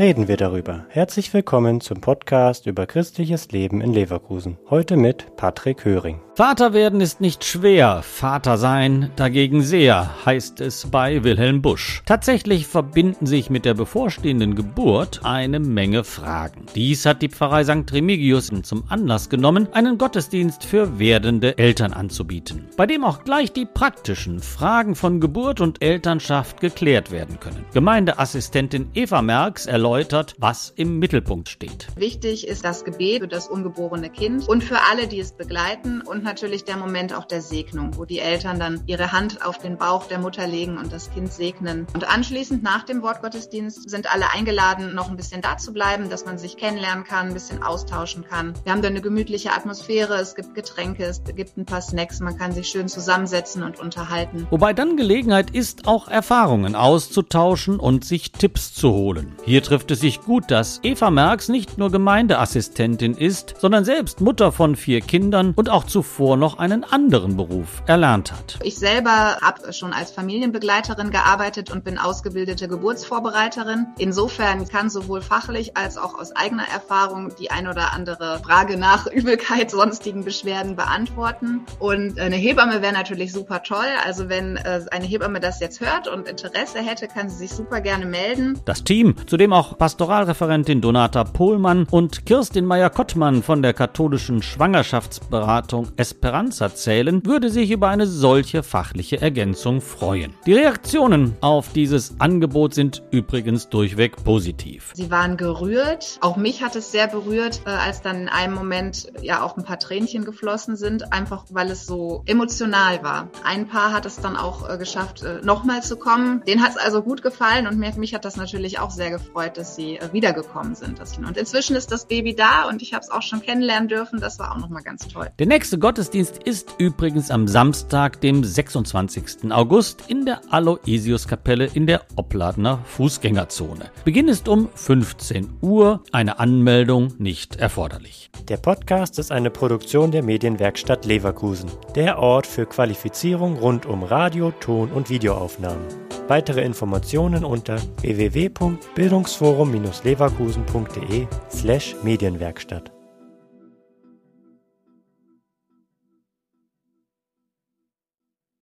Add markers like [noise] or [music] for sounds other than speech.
reden wir darüber. Herzlich willkommen zum Podcast über christliches Leben in Leverkusen. Heute mit Patrick Höring. Vater werden ist nicht schwer, Vater sein dagegen sehr, heißt es bei Wilhelm Busch. Tatsächlich verbinden sich mit der bevorstehenden Geburt eine Menge Fragen. Dies hat die Pfarrei St. Remigius zum Anlass genommen, einen Gottesdienst für werdende Eltern anzubieten, bei dem auch gleich die praktischen Fragen von Geburt und Elternschaft geklärt werden können. Gemeindeassistentin Eva Merks erläutert, was im Mittelpunkt steht. Wichtig ist das Gebet für das ungeborene Kind und für alle, die es begleiten und natürlich der Moment auch der Segnung, wo die Eltern dann ihre Hand auf den Bauch der Mutter legen und das Kind segnen. Und anschließend nach dem Wortgottesdienst sind alle eingeladen, noch ein bisschen da zu bleiben, dass man sich kennenlernen kann, ein bisschen austauschen kann. Wir haben da eine gemütliche Atmosphäre, es gibt Getränke, es gibt ein paar Snacks, man kann sich schön zusammensetzen und unterhalten. Wobei dann Gelegenheit ist, auch Erfahrungen auszutauschen und sich Tipps zu holen. Hier trifft es sich gut, dass Eva Merks nicht nur Gemeindeassistentin ist, sondern selbst Mutter von vier Kindern und auch zuvor zuvor noch einen anderen Beruf erlernt hat. Ich selber habe schon als Familienbegleiterin gearbeitet und bin ausgebildete Geburtsvorbereiterin. Insofern kann sowohl fachlich als auch aus eigener Erfahrung die ein oder andere Frage nach [laughs] Übelkeit, sonstigen Beschwerden beantworten. Und eine Hebamme wäre natürlich super toll. Also wenn äh, eine Hebamme das jetzt hört und Interesse hätte, kann sie sich super gerne melden. Das Team, zu dem auch Pastoralreferentin Donata Pohlmann und Kirstin Meyer-Kottmann von der katholischen Schwangerschaftsberatung Esperanza zählen, würde sich über eine solche fachliche Ergänzung freuen. Die Reaktionen auf dieses Angebot sind übrigens durchweg positiv. Sie waren gerührt. Auch mich hat es sehr berührt, äh, als dann in einem Moment ja auch ein paar Tränchen geflossen sind, einfach weil es so emotional war. Ein Paar hat es dann auch äh, geschafft, äh, nochmal zu kommen. Den hat es also gut gefallen und mich hat das natürlich auch sehr gefreut, dass sie wiedergekommen sind. Und inzwischen ist das Baby da und ich habe es auch schon kennenlernen dürfen. Das war auch nochmal ganz toll. Der nächste Gott Gottesdienst ist übrigens am Samstag, dem 26. August in der Aloysiuskapelle in der Opladener Fußgängerzone. Beginn ist um 15 Uhr, eine Anmeldung nicht erforderlich. Der Podcast ist eine Produktion der Medienwerkstatt Leverkusen, der Ort für Qualifizierung rund um Radio, Ton und Videoaufnahmen. Weitere Informationen unter www.bildungsforum-leverkusen.de slash Medienwerkstatt.